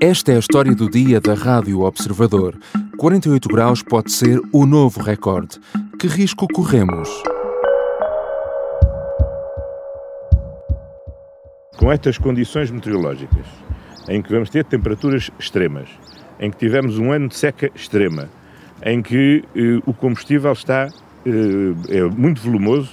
Esta é a história do dia da Rádio Observador. 48 graus pode ser o novo recorde. Que risco corremos? Com estas condições meteorológicas, em que vamos ter temperaturas extremas, em que tivemos um ano de seca extrema, em que eh, o combustível está eh, é muito volumoso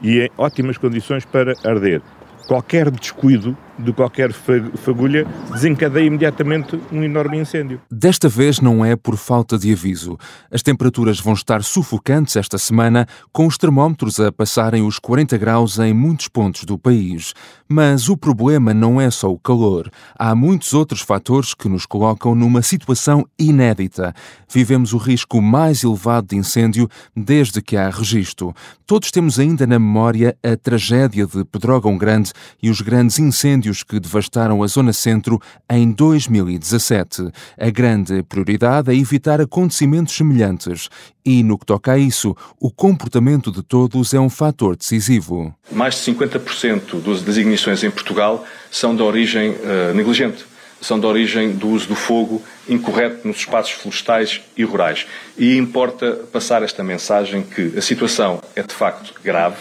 e em ótimas condições para arder. Qualquer descuido de qualquer fagulha desencadeia imediatamente um enorme incêndio. Desta vez não é por falta de aviso. As temperaturas vão estar sufocantes esta semana, com os termómetros a passarem os 40 graus em muitos pontos do país. Mas o problema não é só o calor. Há muitos outros fatores que nos colocam numa situação inédita. Vivemos o risco mais elevado de incêndio desde que há registro. Todos temos ainda na memória a tragédia de Pedrógão Grande e os grandes incêndios incêndios que devastaram a Zona Centro em 2017. A grande prioridade é evitar acontecimentos semelhantes e, no que toca a isso, o comportamento de todos é um fator decisivo. Mais de 50% das ignições em Portugal são de origem uh, negligente são de origem do uso do fogo incorreto nos espaços florestais e rurais. E importa passar esta mensagem que a situação é de facto grave,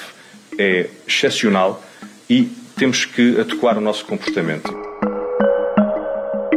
é excepcional e temos que adequar o nosso comportamento.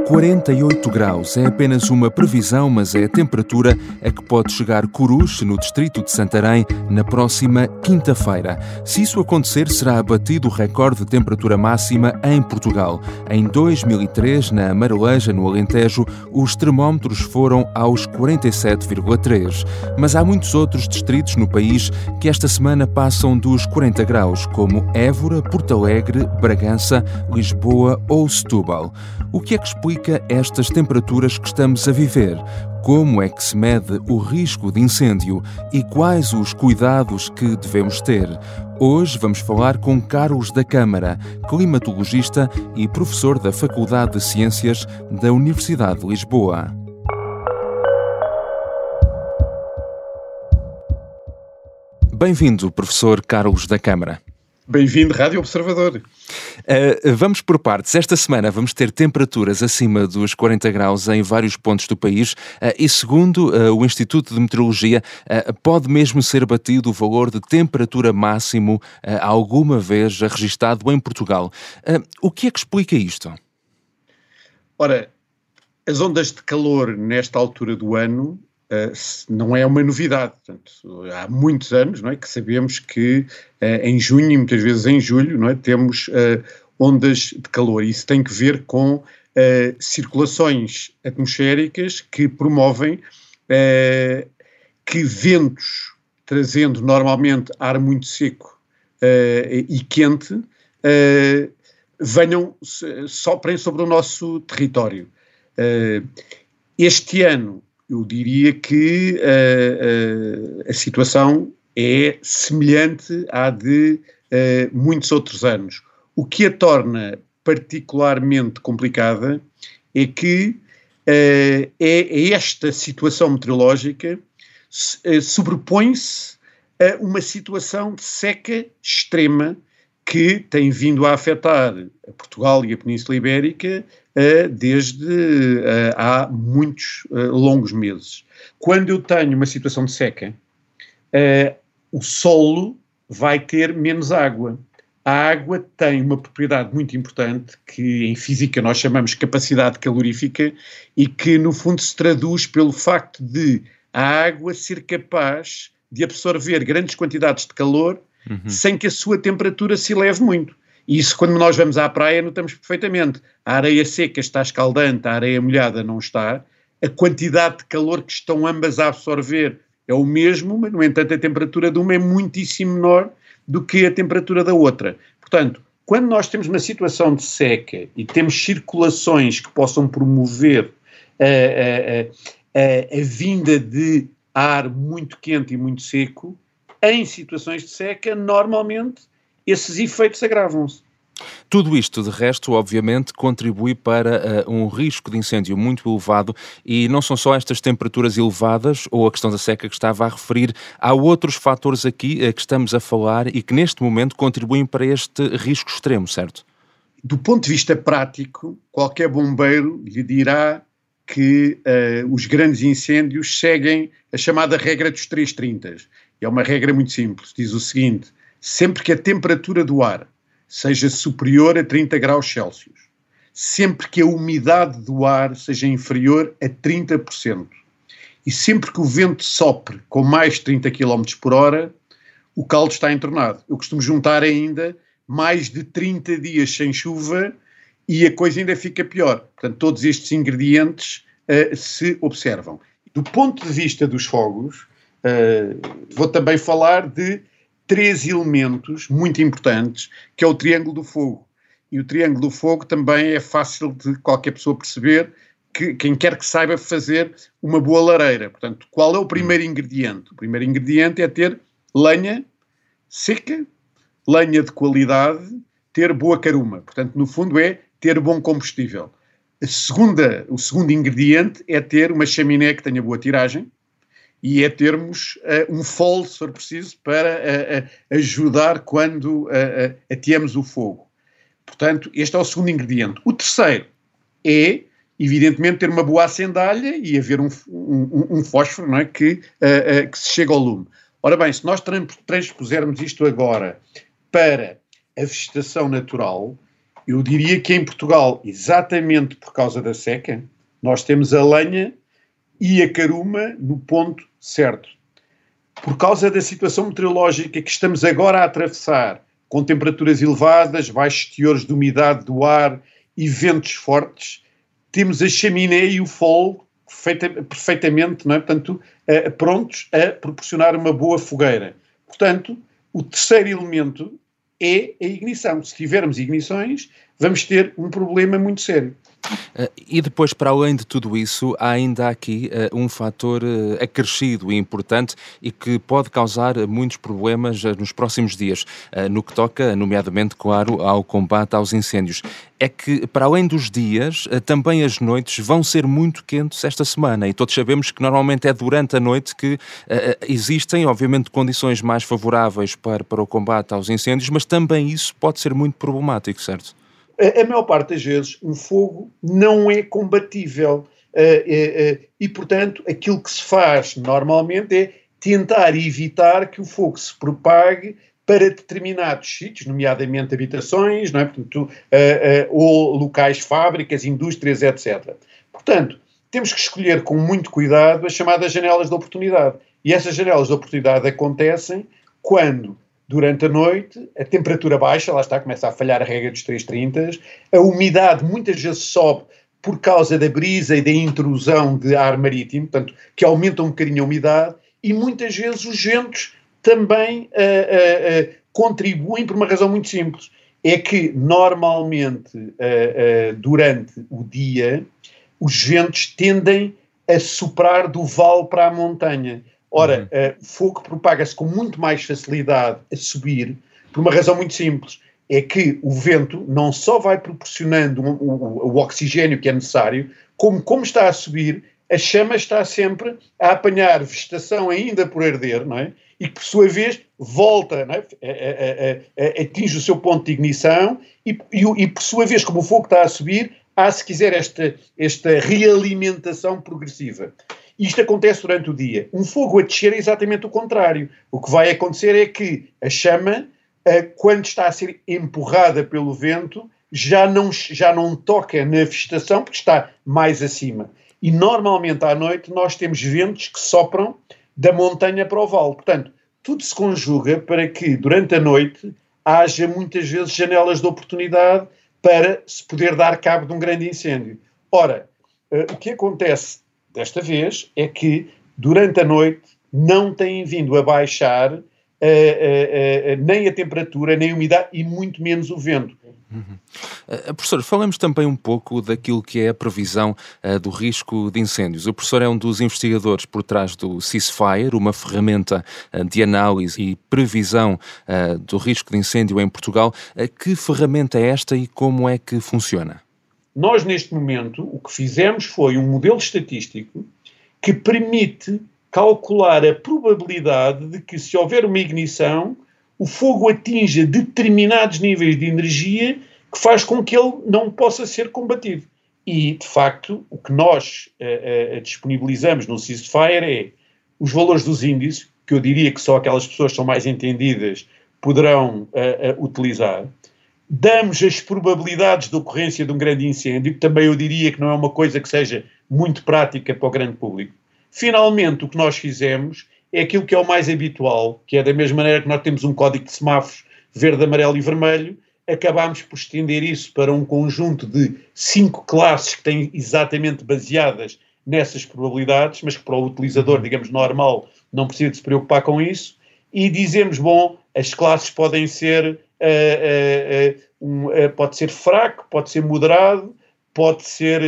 48 graus é apenas uma previsão, mas é a temperatura a que pode chegar Coruche, no distrito de Santarém, na próxima quinta-feira. Se isso acontecer, será abatido o recorde de temperatura máxima em Portugal. Em 2003, na Mareleja, no Alentejo, os termómetros foram aos 47,3. Mas há muitos outros distritos no país que esta semana passam dos 40 graus, como Évora, Porto Alegre, Bragança, Lisboa ou Setúbal. O que é que explica explica estas temperaturas que estamos a viver? Como é que se mede o risco de incêndio e quais os cuidados que devemos ter? Hoje vamos falar com Carlos da Câmara, climatologista e professor da Faculdade de Ciências da Universidade de Lisboa. Bem-vindo, professor Carlos da Câmara. Bem-vindo, Rádio Observador. Uh, vamos por partes. Esta semana vamos ter temperaturas acima dos 40 graus em vários pontos do país uh, e, segundo uh, o Instituto de Meteorologia, pode mesmo ser batido o valor de temperatura máximo alguma vez registado em Portugal. o que é que explica isto? Ora, as ondas de calor nesta altura do ano não é uma novidade. Portanto, há muitos anos não é, que sabemos que uh, em junho e muitas vezes em julho não é, temos uh, ondas de calor. Isso tem que ver com circulações atmosféricas que promovem que ventos, trazendo normalmente ar muito seco e quente, venham, soprem sobre o nosso território. este ano eu diria que uh, uh, a situação é semelhante à de uh, muitos outros anos. O que a torna particularmente complicada é que é, é esta situação meteorológica sobrepõe-se a uma situação de seca extrema que tem vindo a afetar a Portugal e a Península Ibérica uh, desde uh, há muitos uh, longos meses. Quando eu tenho uma situação de seca, o solo vai ter menos água. A água tem uma propriedade muito importante que em física nós chamamos capacidade calorífica e que no fundo se traduz pelo facto de a água ser capaz de absorver grandes quantidades de calor uhum. sem que a sua temperatura se eleve muito. E isso, quando nós vamos à praia, notamos perfeitamente. A areia seca está escaldante, a areia molhada não está. A quantidade de calor que estão ambas a absorver é o mesmo, mas, no entanto, a temperatura de uma é muitíssimo menor do que a temperatura da outra. Portanto, quando nós temos uma situação de seca e temos circulações que possam promover a, a, a, a vinda de ar muito quente e muito seco, em situações de seca, normalmente esses efeitos agravam-se. Tudo isto, de resto, obviamente, contribui para uh, um risco de incêndio muito elevado e não são só estas temperaturas elevadas ou a questão da seca que estava a referir, há outros fatores aqui uh, que estamos a falar e que neste momento contribuem para este risco extremo, certo? Do ponto de vista prático, qualquer bombeiro lhe dirá que uh, os grandes incêndios seguem a chamada regra dos 330. É uma regra muito simples. Diz o seguinte: sempre que a temperatura do ar seja superior a 30 graus Celsius, sempre que a umidade do ar seja inferior a 30%, e sempre que o vento sopre com mais de 30 km por hora, o caldo está entornado. Eu costumo juntar ainda mais de 30 dias sem chuva e a coisa ainda fica pior. Portanto, todos estes ingredientes uh, se observam. Do ponto de vista dos fogos, uh, vou também falar de três elementos muito importantes, que é o triângulo do fogo. E o triângulo do fogo também é fácil de qualquer pessoa perceber que quem quer que saiba fazer uma boa lareira. Portanto, qual é o primeiro ingrediente? O primeiro ingrediente é ter lenha seca, lenha de qualidade, ter boa caruma. Portanto, no fundo é ter bom combustível. A segunda, o segundo ingrediente é ter uma chaminé que tenha boa tiragem e é termos uh, um fol, se for preciso, para uh, uh, ajudar quando uh, ateamos o fogo. Portanto, este é o segundo ingrediente. O terceiro é, evidentemente, ter uma boa acendalha e haver um, um, um fósforo não é, que, que se chega ao lume. Ora bem, se nós transpusermos isto agora para a vegetação natural, eu diria que em Portugal, exatamente por causa da seca, nós temos a lenha e a caruma no ponto certo. Por causa da situação meteorológica que estamos agora a atravessar, com temperaturas elevadas, baixos teores de umidade do ar e ventos fortes, temos a chaminé e o fogo perfeitamente, não é? Portanto, prontos a proporcionar uma boa fogueira. Portanto, o terceiro elemento é a ignição. Se tivermos ignições, vamos ter um problema muito sério. Uh, e depois, para além de tudo isso, há ainda aqui uh, um fator uh, acrescido e importante e que pode causar muitos problemas nos próximos dias, no que toca, nomeadamente, claro, ao combate aos incêndios. É que, para além dos dias, também as noites vão ser muito quentes esta semana e todos sabemos que normalmente é durante a noite que existem, obviamente, condições mais favoráveis para, para o combate aos incêndios, mas também isso pode ser muito problemático, certo? A, maior parte das vezes, um fogo não é combatível. Uh, uh, uh, e, portanto, aquilo que se faz normalmente é tentar evitar que o fogo se propague para determinados sítios, nomeadamente habitações, não é? Portanto, ou locais, fábricas, indústrias, etc. Portanto, temos que escolher com muito cuidado as chamadas janelas de oportunidade. E essas janelas de oportunidade acontecem quando durante a noite, a temperatura baixa, lá está, começa a falhar a regra dos 330, a umidade muitas vezes sobe por causa da brisa e da intrusão de ar marítimo, portanto, que aumenta um bocadinho a umidade, e muitas vezes os ventos também uh, uh, uh, contribuem por uma razão muito simples. É que normalmente durante o dia os ventos tendem a soprar do vale para a montanha. Ora, uhum. uh, o fogo propaga-se com muito mais facilidade a subir, por uma razão muito simples. É que o vento não só vai proporcionando o, o, o oxigênio que é necessário, como, como está a subir, a chama está sempre a apanhar vegetação ainda por arder, não é? E que, por sua vez, volta, é? a, a, a, atinge o seu ponto de ignição e, e, e, por sua vez, como o fogo está a subir, há, se quiser, esta, esta realimentação progressiva. Isto acontece durante o dia. Um fogo a descer é exatamente o contrário. O que vai acontecer é que a chama, eh, quando está a ser empurrada pelo vento, já não, já não toca na vegetação porque está mais acima. E normalmente à noite nós temos ventos que sopram da montanha para o vale. Portanto, tudo se conjuga para que durante a noite haja muitas vezes janelas de oportunidade para se poder dar cabo de um grande incêndio. Ora, eh, o que acontece desta vez é que durante a noite não têm vindo a baixar uh, uh, uh, nem a temperatura, nem a umidade e muito menos o vento. Uhum. Uh, professor, falamos também um pouco daquilo que é a previsão uh, do risco de incêndios. O professor é um dos investigadores por trás do Ceasefire, uma ferramenta uh, de análise e previsão do risco de incêndio em Portugal. que ferramenta é esta e como é que funciona? Nós, neste momento, o que fizemos foi um modelo estatístico que permite calcular a probabilidade de que, se houver uma ignição, o fogo atinja determinados níveis de energia que faz com que ele não possa ser combatido. E, de facto, o que nós uh, uh, disponibilizamos no ceasefire é os valores dos índices, que eu diria que só aquelas pessoas que são mais entendidas poderão uh, utilizar. Damos as probabilidades de ocorrência de um grande incêndio, que também eu diria que não é uma coisa que seja muito prática para o grande público. Finalmente, o que nós fizemos é aquilo que é o mais habitual, que é da mesma maneira que nós temos um código de semáforos verde, amarelo e vermelho, acabámos por estender isso para um conjunto de cinco classes que têm exatamente baseadas nessas probabilidades, mas que para o utilizador, digamos, normal, não precisa de se preocupar com isso, e dizemos, bom, as classes podem ser, um, pode ser fraco, pode ser moderado, pode ser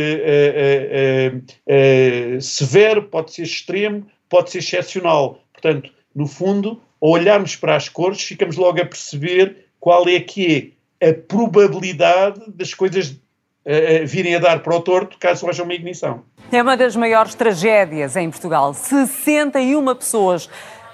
severo, pode ser extremo, pode ser excepcional. Portanto, no fundo, ao olharmos para as cores, ficamos logo a perceber qual é que é a probabilidade das coisas virem a dar para o torto caso haja uma ignição. É uma das maiores tragédias em Portugal. 61 pessoas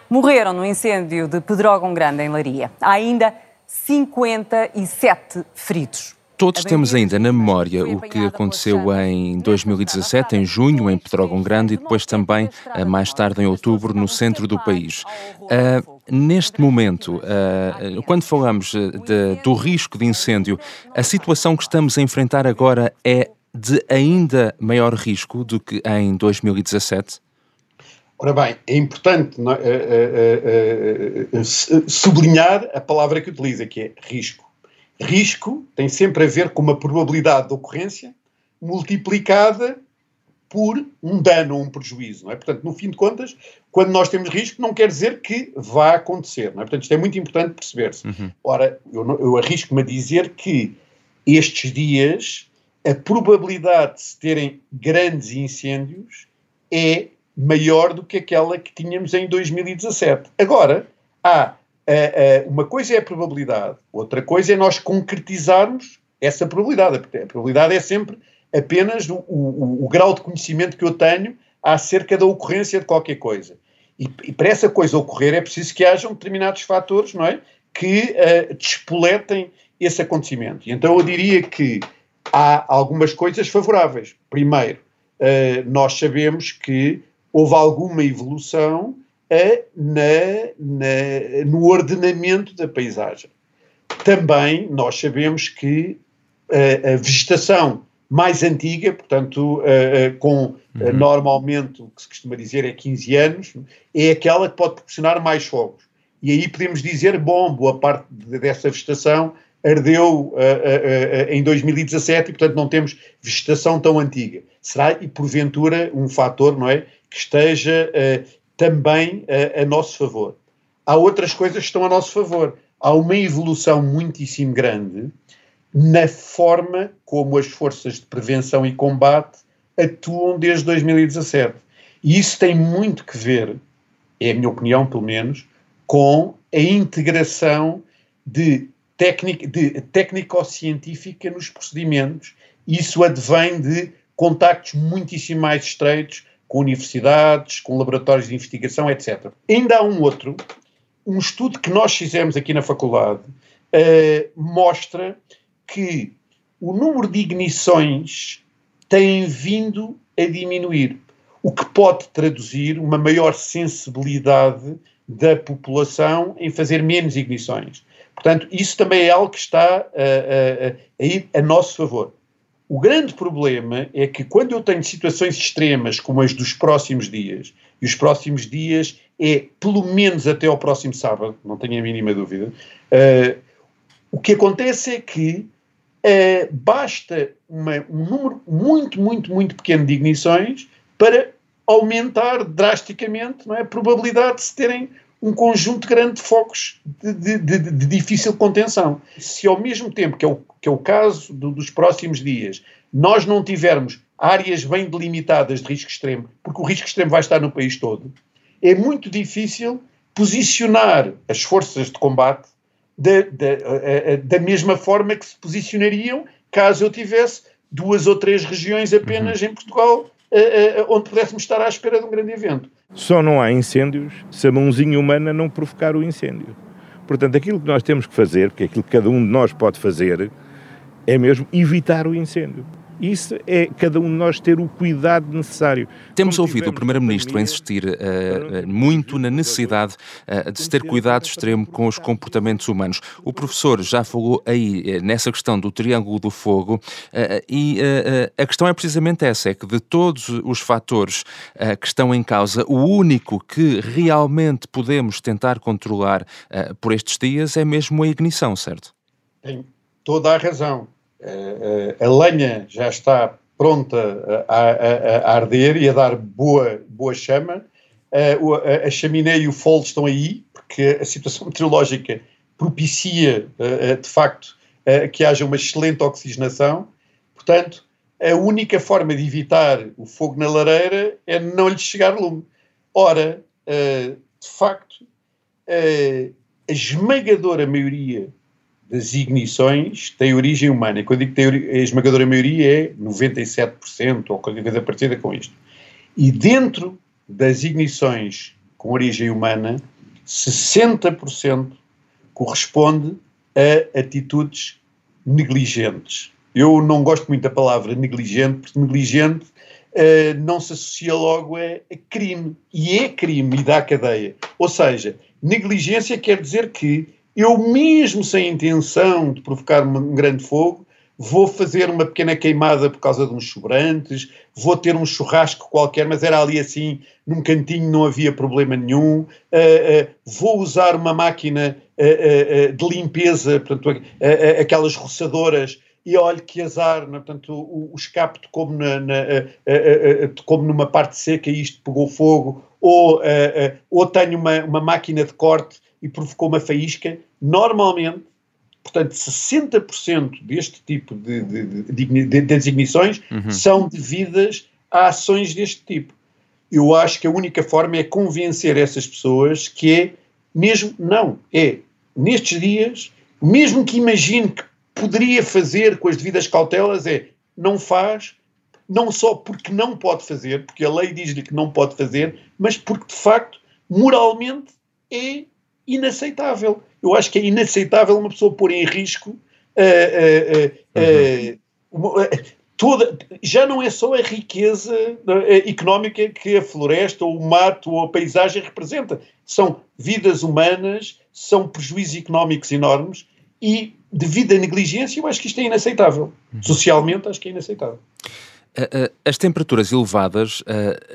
morreram no incêndio de Pedrógão Grande, em Laria. Há ainda 57 feridos. Todos temos ainda na memória o que aconteceu em 2017, em junho, em Pedrógão Grande, e depois também, eh, mais tarde, em outubro, no centro do país. Uh, neste momento, uh, quando falamos de, do risco de incêndio, a situação que estamos a enfrentar agora é de ainda maior risco do que em 2017? Ora bem, é importante uh, sublinhar a palavra que utiliza, que é risco. Risco tem sempre a ver com uma probabilidade de ocorrência multiplicada por um dano ou um prejuízo, não é? Portanto, no fim de contas, quando nós temos risco, não quer dizer que vá acontecer, não é? Portanto, isto é muito importante perceber-se. Uhum. Ora, eu, eu arrisco-me a dizer que estes dias a probabilidade de se terem grandes incêndios é maior do que aquela que tínhamos em 2017. Agora, há uh, uh, uma coisa é a probabilidade, outra coisa é nós concretizarmos essa probabilidade. A probabilidade é sempre apenas o, o, o, grau de conhecimento que eu tenho acerca da ocorrência de qualquer coisa. E, e, para essa coisa ocorrer é preciso que hajam determinados fatores, não é? Que uh, despoletem esse acontecimento. E então eu diria que há algumas coisas favoráveis. Primeiro, uh, nós sabemos que houve alguma evolução na, na, no ordenamento da paisagem. Também nós sabemos que a, a vegetação mais antiga, portanto, uh, com uh, uhum. normalmente o que se costuma dizer é 15 anos, é aquela que pode proporcionar mais fogos. E aí podemos dizer, bom, boa parte dessa vegetação ardeu em 2017 e, portanto, não temos vegetação tão antiga. Será, e porventura, um fator, não é, que esteja também a nosso favor. Há outras coisas que estão a nosso favor. Há uma evolução muitíssimo grande na forma como as forças de prevenção e combate atuam desde 2017. E isso tem muito que ver, é a minha opinião pelo menos, com a integração de, técnico-científica nos procedimentos. Isso advém de contactos muitíssimo mais estreitos com universidades, com laboratórios de investigação, etc. Ainda há um outro, um estudo que nós fizemos aqui na faculdade, uh, mostra que o número de ignições tem vindo a diminuir, o que pode traduzir uma maior sensibilidade da população em fazer menos ignições. Portanto, isso também é algo que está a, a, a a nosso favor. O grande problema é que quando eu tenho situações extremas como as dos próximos dias, e os próximos dias é pelo menos até ao próximo sábado, não tenho a mínima dúvida, uh, o que acontece é que uh, basta uma, um número muito, muito, muito pequeno de ignições para aumentar drasticamente é, a probabilidade de se terem um conjunto grande de focos de, de, de, de, difícil contenção. Se ao mesmo tempo, que é o, que é o caso do, dos próximos dias, nós não tivermos áreas bem delimitadas de risco extremo, porque o risco extremo vai estar no país todo, é muito difícil posicionar as forças de combate da, da, da mesma forma que se posicionariam caso eu tivesse duas ou três regiões apenas uhum. em Portugal onde pudéssemos estar à espera de um grande evento. Só não há incêndios se a mãozinha humana não provocar o incêndio. Portanto, aquilo que nós temos que fazer, porque é aquilo que cada um de nós pode fazer, é mesmo evitar o incêndio. Isso é cada um de nós ter o cuidado necessário. Temos ouvido o Primeiro-Ministro insistir uh, muito na necessidade uh, de se ter cuidado extremo com os comportamentos humanos. O professor já falou aí uh, nessa questão do triângulo do fogo e a questão é precisamente essa, é que de todos os fatores que estão em causa, o único que realmente podemos tentar controlar por estes dias é mesmo a ignição, certo? Tem toda a razão. Eh, eh, a lenha já está pronta a, a, a, arder e a dar boa, boa chama, a, a chaminé e o fogo estão aí, porque a situação meteorológica propicia, eh, de facto, que haja uma excelente oxigenação. Portanto, a única forma de evitar o fogo na lareira é não lhe chegar lume. Ora, de facto, a esmagadora maioria das ignições tem origem humana. E quando digo que a esmagadora maioria é 97% ou qualquer coisa parecida com isto. E dentro das ignições com origem humana, 60% corresponde a atitudes negligentes. Eu não gosto muito da palavra negligente, porque negligente uh, não se associa logo a, a crime. E é crime e dá cadeia. Ou seja, negligência quer dizer que eu mesmo sem intenção de provocar um grande fogo, vou fazer uma pequena queimada por causa de uns sobrantes, vou ter um churrasco qualquer, mas era ali assim, num cantinho, não havia problema nenhum, uh, uh, vou usar uma máquina uh, de limpeza, portanto, aquelas roçadoras, e olhe que azar, né? portanto, o, o escape como, na, na numa parte seca e isto pegou fogo, ou, ou tenho uma, uma máquina de corte e provocou uma faísca, normalmente, portanto, 60% deste tipo de, de, de, de designações uhum. são devidas a ações deste tipo. Eu acho que a única forma é convencer essas pessoas que é mesmo, não, é nestes dias, mesmo que imagine que poderia fazer com as devidas cautelas, é não faz, não só porque não pode fazer, porque a lei diz-lhe que não pode fazer, mas porque de facto, moralmente, é inaceitável. Eu acho que é inaceitável uma pessoa pôr em risco uh, uh, uh, toda. Já não é só a riqueza económica que a floresta, ou o mato, ou a paisagem representa. São vidas humanas, são prejuízos económicos enormes e, devido à negligência, eu acho que isto é inaceitável. Uhum. Socialmente, acho que é inaceitável. As temperaturas elevadas uh,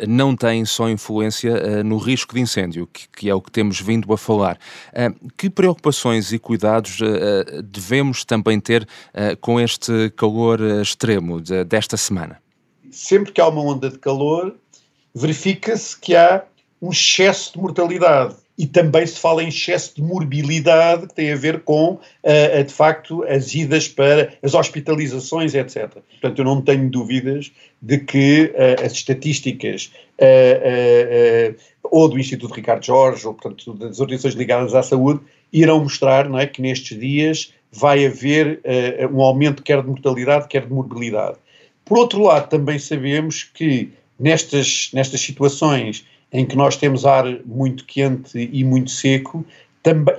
não têm só influência no risco de incêndio, que, é o que temos vindo a falar. Que preocupações e cuidados devemos também ter com este calor extremo de, desta semana? Sempre que há uma onda de calor, verifica-se que há um excesso de mortalidade e também se fala em excesso de morbilidade, que tem a ver com, uh, de facto, as idas para as hospitalizações, etc. Portanto, eu não tenho dúvidas de que uh, as estatísticas uh, ou do Instituto Ricardo Jorge, ou, portanto, das organizações ligadas à saúde, irão mostrar não é, que nestes dias vai haver um aumento quer de mortalidade, quer de morbilidade. Por outro lado, também sabemos que nestas, nestas situações em que nós temos ar muito quente e muito seco,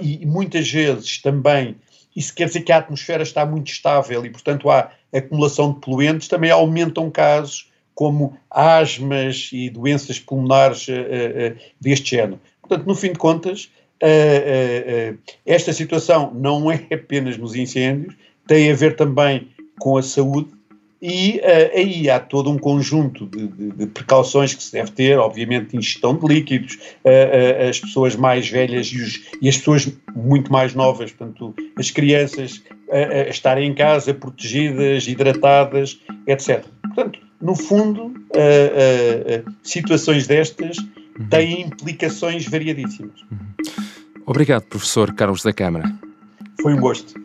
e muitas vezes também isso quer dizer que a atmosfera está muito estável e, portanto, há acumulação de poluentes, também aumentam casos como asmas e doenças pulmonares uh, uh, deste género. Portanto, no fim de contas, uh, esta situação não é apenas nos incêndios, tem a ver também com a saúde e uh, aí há todo um conjunto de, de, de, precauções que se deve ter, obviamente, ingestão de líquidos, uh, uh, as pessoas mais velhas e, os, e, as pessoas muito mais novas, portanto, as crianças estarem em casa protegidas, hidratadas, etc. Portanto, no fundo, situações destas uhum. têm implicações variadíssimas. Uhum. Obrigado, professor Carlos da Câmara. Foi um gosto.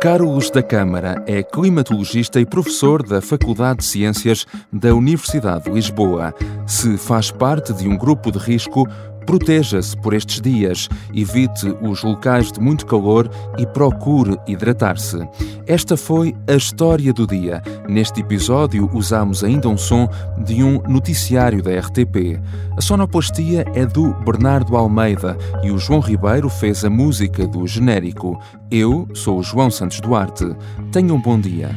Carlos da Câmara é climatologista e professor da Faculdade de Ciências da Universidade de Lisboa. Se faz parte de um grupo de risco, Proteja-se por estes dias, evite os locais de muito calor e procure hidratar-se. Esta foi a história do dia. Neste episódio usamos ainda um som de um noticiário da RTP. A sonoplastia é do Bernardo Almeida e o João Ribeiro fez a música do genérico. Eu sou o João Santos Duarte. Tenham um bom dia.